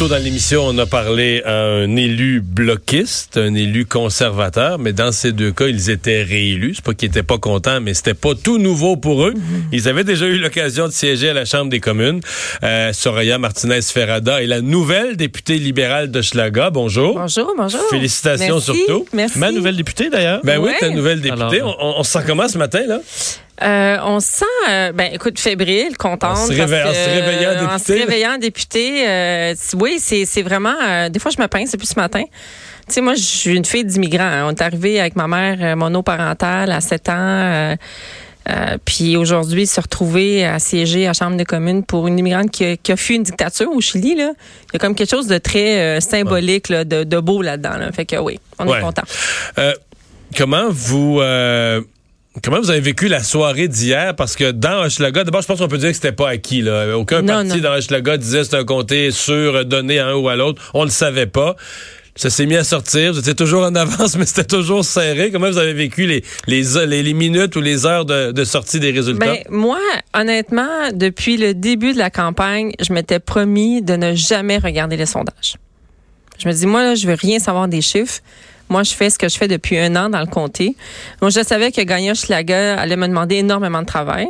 Tôt dans l'émission, on a parlé à un élu bloquiste, un élu conservateur, mais dans ces deux cas, ils étaient réélus. C'est pas qu'ils étaient pas contents, mais c'était pas tout nouveau pour eux. Ils avaient déjà eu l'occasion de siéger à la Chambre des communes. Euh, Soraya Martinez-Ferrada est la nouvelle députée libérale de Schlaga. Bonjour. Bonjour, bonjour. Félicitations Merci, surtout. merci. Ma nouvelle députée d'ailleurs. Ben oui, ta nouvelle députée. Alors, on, on se sent comment ce matin là? Euh, on se sent, euh, ben écoute, fébrile, contente. En se parce en se réveillant euh, En député, se réveillant député. euh, oui, c'est c'est vraiment... des fois, je me pince depuis ce matin. Tu sais, moi, je suis une fille d'immigrants. hein. On est arrivé avec ma mère monoparentale à 7 ans. euh, puis aujourd'hui, se retrouver à siéger à la Chambre des communes pour une immigrante qui a, qui a fui une dictature au Chili, là, il y a comme quelque chose de très euh, symbolique, là, de, de beau là-dedans. là. Fait que oui, on Ouais. est content. Euh, comment vous comment vous avez vécu la soirée d'hier? Parce que dans Hochelaga d'abord je pense qu'on peut dire que c'était pas acquis là aucun Non, parti non. dans Hochelaga disait c'est un comté sûr donné à un ou à l'autre on le savait pas ça s'est mis à sortir, vous étiez toujours en avance, mais c'était toujours serré. Comment vous avez vécu les, les, les, les minutes ou les heures de, de sortie des résultats? Ben, moi, honnêtement, depuis le début de la campagne, je m'étais promis de ne jamais regarder les sondages. Je me dis, moi, là, je veux rien savoir des chiffres. Moi, je fais ce que je fais depuis un an dans le comté. Moi, je savais que Gagnon Schlager allait me demander énormément de travail.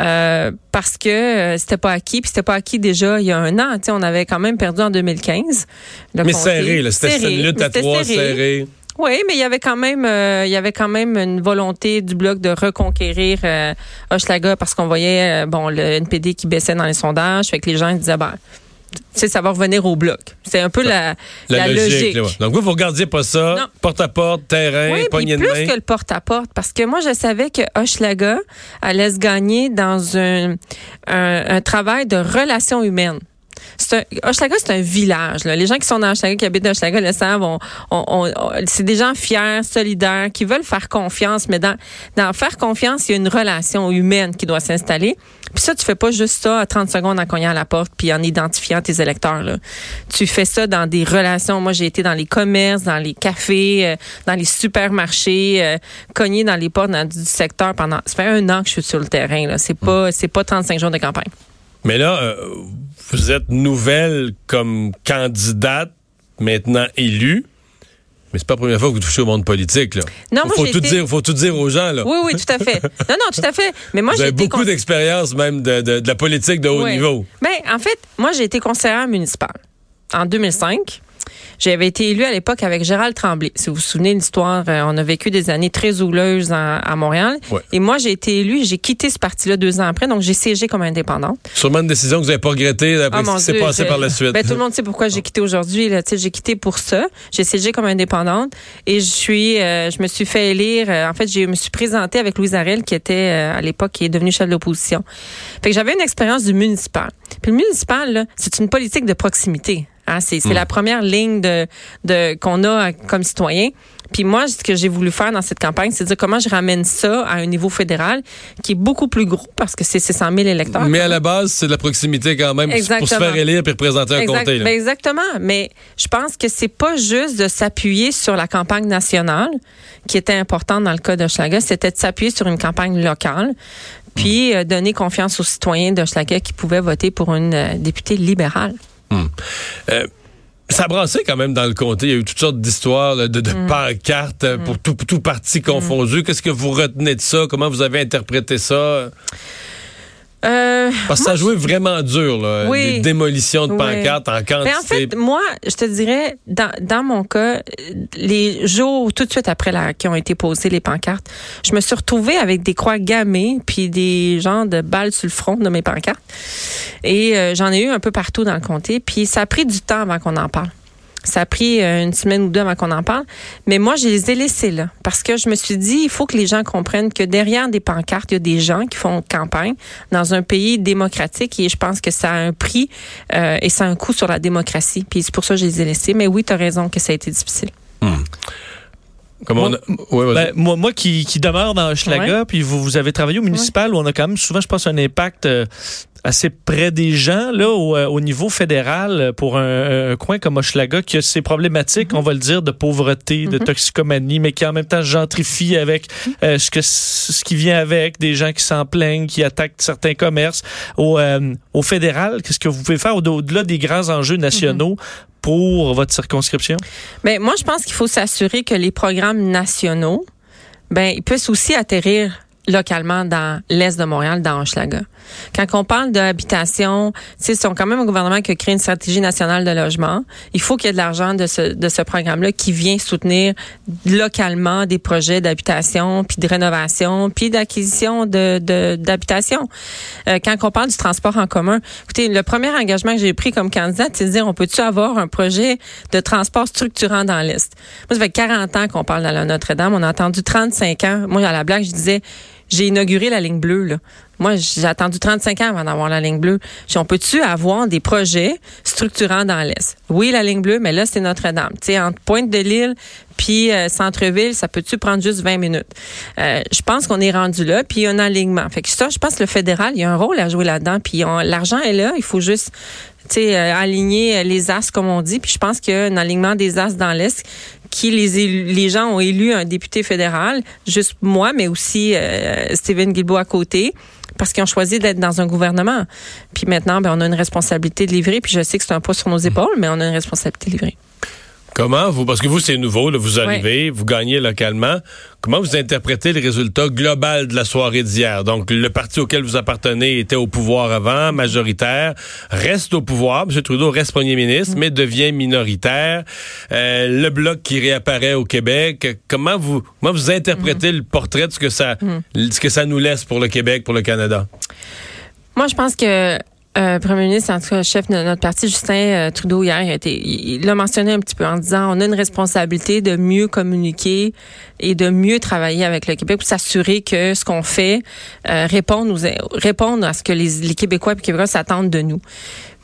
Euh, parce que euh, c'était pas acquis, puis c'était pas acquis déjà il y a un an. On avait quand même perdu en 2015. le mais comté. serré. C'était une lutte à trois serré. Oui, mais il y avait quand même, euh, il y avait quand même une volonté du bloc de reconquérir euh, Hochelaga parce qu'on voyait, euh, bon, le NPD qui baissait dans les sondages, fait que les gens disaient, ben, tu sais, ça va revenir au bloc. C'est un peu la, La, la logique. logique. là, ouais. Donc vous, vous regardiez pas ça, Non. porte à porte, terrain, Oui, poignée de plus main. que le porte-à-porte, parce que moi, je savais que Hochelaga allait se gagner dans un, un, un travail de relations humaines. C'est un, Hochelaga, c'est un village. Là. Les gens qui sont dans Hochelaga, qui habitent Hochelaga, le savent. On, on- on- on- c'est des gens fiers, solidaires, qui veulent faire confiance. Mais dans, dans faire confiance, il y a une relation humaine qui doit s'installer. Puis ça, tu fais pas juste ça à 30 secondes en cognant à la porte puis en identifiant tes électeurs. Là. Tu fais ça dans des relations. Moi, j'ai été dans les commerces, dans les cafés, euh, dans les supermarchés, euh, cogner dans les portes dans, du secteur pendant. Ça fait un an que je suis sur le terrain. Là. C'est pas, c'est pas 35 jours de campagne. Mais là, euh, vous êtes nouvelle comme candidate, maintenant élue. Mais c'est pas la première fois que vous touchez au monde politique, là. Non, faut, moi, faut j'ai tout été- dire, faut tout dire aux gens, là. Oui, oui, tout à fait. Non, non, tout à fait. Mais moi, vous j'ai beaucoup con- d'expérience même de, de- de la politique de haut niveau. Ben, en fait, moi, j'ai été conseillère municipale en 2005. J'avais été élue à l'époque avec Gérald Tremblay. Si vous vous souvenez de l'histoire, euh, on a vécu des années très houleuses en- à Montréal. Ouais. Et moi, j'ai été élue, j'ai quitté ce parti-là deux ans après, donc j'ai siégé comme indépendante. Sûrement une décision que vous n'avez pas regrettée après Ah, ce qui s'est passé par la suite. Ben, tout le monde sait pourquoi j'ai quitté aujourd'hui. J'ai quitté pour ça. J'ai siégé comme indépendante et je suis, euh, je me suis fait élire. euh, en fait, je me suis présentée avec Louise Arel, qui était euh, à l'époque qui est devenue chef de l'opposition. Fait que j'avais une expérience du municipal. Puis le municipal, c'est une politique de proximité. Hein, c'est Hmm. la première ligne de, de qu'on a comme citoyen. Puis moi, ce que j'ai voulu faire dans cette campagne, c'est de dire comment je ramène ça à un niveau fédéral qui est beaucoup plus gros parce que c'est c'est 100 000 électeurs. Mais à la base, c'est de la proximité quand même pour se Exactement. faire élire et représenter un Exact- comté. ben exactement. Mais je pense que c'est pas juste de s'appuyer sur la campagne nationale qui était importante dans le cas d'Hochelaga, c'était de s'appuyer sur une campagne locale, puis euh, donner confiance aux citoyens d'Hochelaga qui pouvaient voter pour une euh, députée libérale. Euh, ça a brassé quand même dans le comté. Il y a eu toutes sortes d'histoires de, de Mm. pancartes euh, pour tout, tout parti confondu. Qu'est-ce que vous retenez de ça? Comment vous avez interprété ça? Euh, Parce que ça joué vraiment dur, là. Oui. Des démolitions de Oui. pancartes en quantité. Mais en fait, moi, je te dirais, dans, dans mon cas, les jours tout de suite après la, qui ont été posées les pancartes, je me suis retrouvée avec des croix gammées puis des genres de balles sur le front de mes pancartes. Et euh, j'en ai eu un peu partout dans le comté. Puis ça a pris du temps avant qu'on en parle. Ça a pris euh, une semaine ou deux avant qu'on en parle. Mais moi, je les ai laissés là. Parce que je me suis dit, il faut que les gens comprennent que derrière des pancartes, il y a des gens qui font campagne dans un pays démocratique et je pense que ça a un prix euh, et ça a un coût sur la démocratie. Puis c'est pour ça que je les ai laissés. Mais oui, tu as raison que ça a été difficile. Comment Moi- on a- Ouais, vas-y. Ben, moi, moi qui, qui demeure dans Hochelaga, puis vous, vous avez travaillé au municipal où on a quand même souvent, je pense, un impact euh, assez près des gens, là, au, euh, au niveau fédéral, euh, pour un, un coin comme Hochelaga, qui a ses problématiques, on va le dire, de pauvreté, de toxicomanie, mais qui en même temps gentrifie avec euh, ce, que, ce qui vient avec, des gens qui s'en plaignent, qui attaquent certains commerces. Au, euh, au fédéral, qu'est-ce que vous pouvez faire au- au-delà des grands enjeux nationaux pour votre circonscription? Ben, moi, je pense qu'il faut s'assurer que les programmes nationaux, ben, ils puissent aussi atterrir localement dans l'Est de Montréal, dans Hochelaga. Quand on parle d'habitation, c'est quand même un gouvernement qui a créé une stratégie nationale de logement. Il faut qu'il y ait de l'argent de ce, de ce programme-là qui vient soutenir localement des projets d'habitation, puis de rénovation, puis d'acquisition de, de- d'habitation. Euh, quand on parle du transport en commun, écoutez, le premier engagement que j'ai pris comme candidate, c'est de dire, on peut-tu avoir un projet de transport structurant dans l'Est? Moi, ça fait 40 ans qu'on parle dans la Notre-Dame. On a attendu 35 ans. Moi, à la blague, je disais, j'ai inauguré la ligne bleue, là. Moi, j'ai attendu 35 ans avant d'avoir la ligne bleue. On peut-tu avoir des projets structurants dans l'Est? Oui, la ligne bleue, mais là, c'est Notre-Dame. Tu sais, entre Pointe-de-L'Île puis euh, Centre-Ville, ça peut-tu prendre juste 20 minutes? Euh, je pense qu'on est rendu là, puis il y a un alignement. Fait que ça, je pense que le fédéral, il y a un rôle à jouer là-dedans, puis l'argent est là, il faut juste euh, aligner euh, les as, comme on dit. Puis je pense qu'il y a un alignement des as dans l'Est qui les, gens ont élu un député fédéral, juste moi, mais aussi euh, Guilbeault à côté, parce qu'ils ont choisi d'être dans un gouvernement. Puis maintenant, ben, on a une responsabilité de livrer. Puis je sais que c'est un poids sur nos épaules, mais on a une responsabilité de livrer. Comment? Vous, parce que vous, c'est nouveau, là, vous arrivez, vous gagnez localement. Comment vous interprétez le résultat global de la soirée d'hier? Donc, le parti auquel vous appartenez était au pouvoir avant, majoritaire, reste au pouvoir. M. Trudeau reste premier ministre, mais devient minoritaire. Euh, le bloc qui réapparaît au Québec. Comment vous, comment vous interprétez le portrait de ce que ça, ce que ça nous laisse pour le Québec, pour le Canada? Moi, je pense que euh, Premier ministre, en tout cas, chef de notre parti, Justin euh, Trudeau, hier, il a été- il l'a mentionné un petit peu en disant on a une responsabilité de mieux communiquer et de mieux travailler avec le Québec pour s'assurer que ce qu'on fait euh, réponde, aux, réponde à ce que les, les Québécois et les Québécois s'attendent de nous.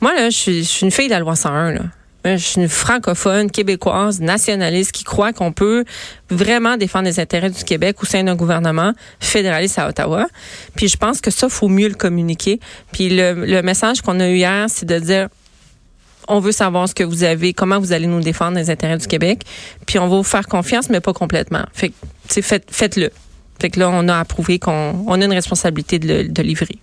Moi, là, je suis, je suis une fille de la loi 101, là. Moi, Je suis une francophone, québécoise, nationaliste qui croit qu'on peut vraiment défendre les intérêts du Québec au sein d'un gouvernement fédéraliste à Ottawa. Puis je pense que ça, faut mieux le communiquer. Puis le, message qu'on a eu hier, c'est de dire on veut savoir ce que vous avez, comment vous allez nous défendre les intérêts du Québec. Puis on va vous faire confiance, mais pas complètement. Fait faites, faites-le. Fait que là, on a approuvé qu'on on a une responsabilité de, le- de livrer.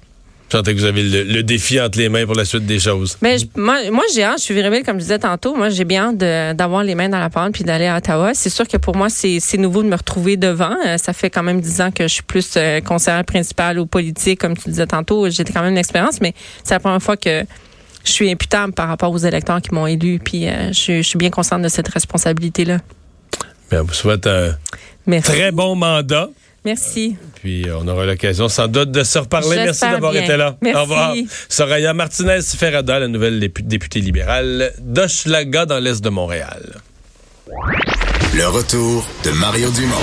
Je sentais que vous avez le, le défi entre les mains pour la suite des choses. Mais je- moi, moi j'ai hâte, je suis virébelle, comme je disais tantôt. Moi, j'ai bien hâte d'avoir les mains dans la pâte puis d'aller à Ottawa. C'est sûr que pour moi, c'est nouveau de me retrouver devant. Euh, ça fait quand même dix ans que je suis plus euh, conseillère principale ou politique, comme tu disais tantôt. J'ai quand même une expérience, mais c'est la première fois que je suis imputable par rapport aux électeurs qui m'ont élu. Puis euh, je, je suis bien consciente de cette responsabilité-là. Bien, vous souhaite un Merci. très bon mandat. Merci. Puis euh, on aura l'occasion sans doute de se reparler. Merci d'avoir bien. été là. Merci. Au revoir. Soraya Martinez Ferrada, la nouvelle dépu- députée libérale d'Hochelaga dans l'Est de Montréal. Le retour de Mario Dumont.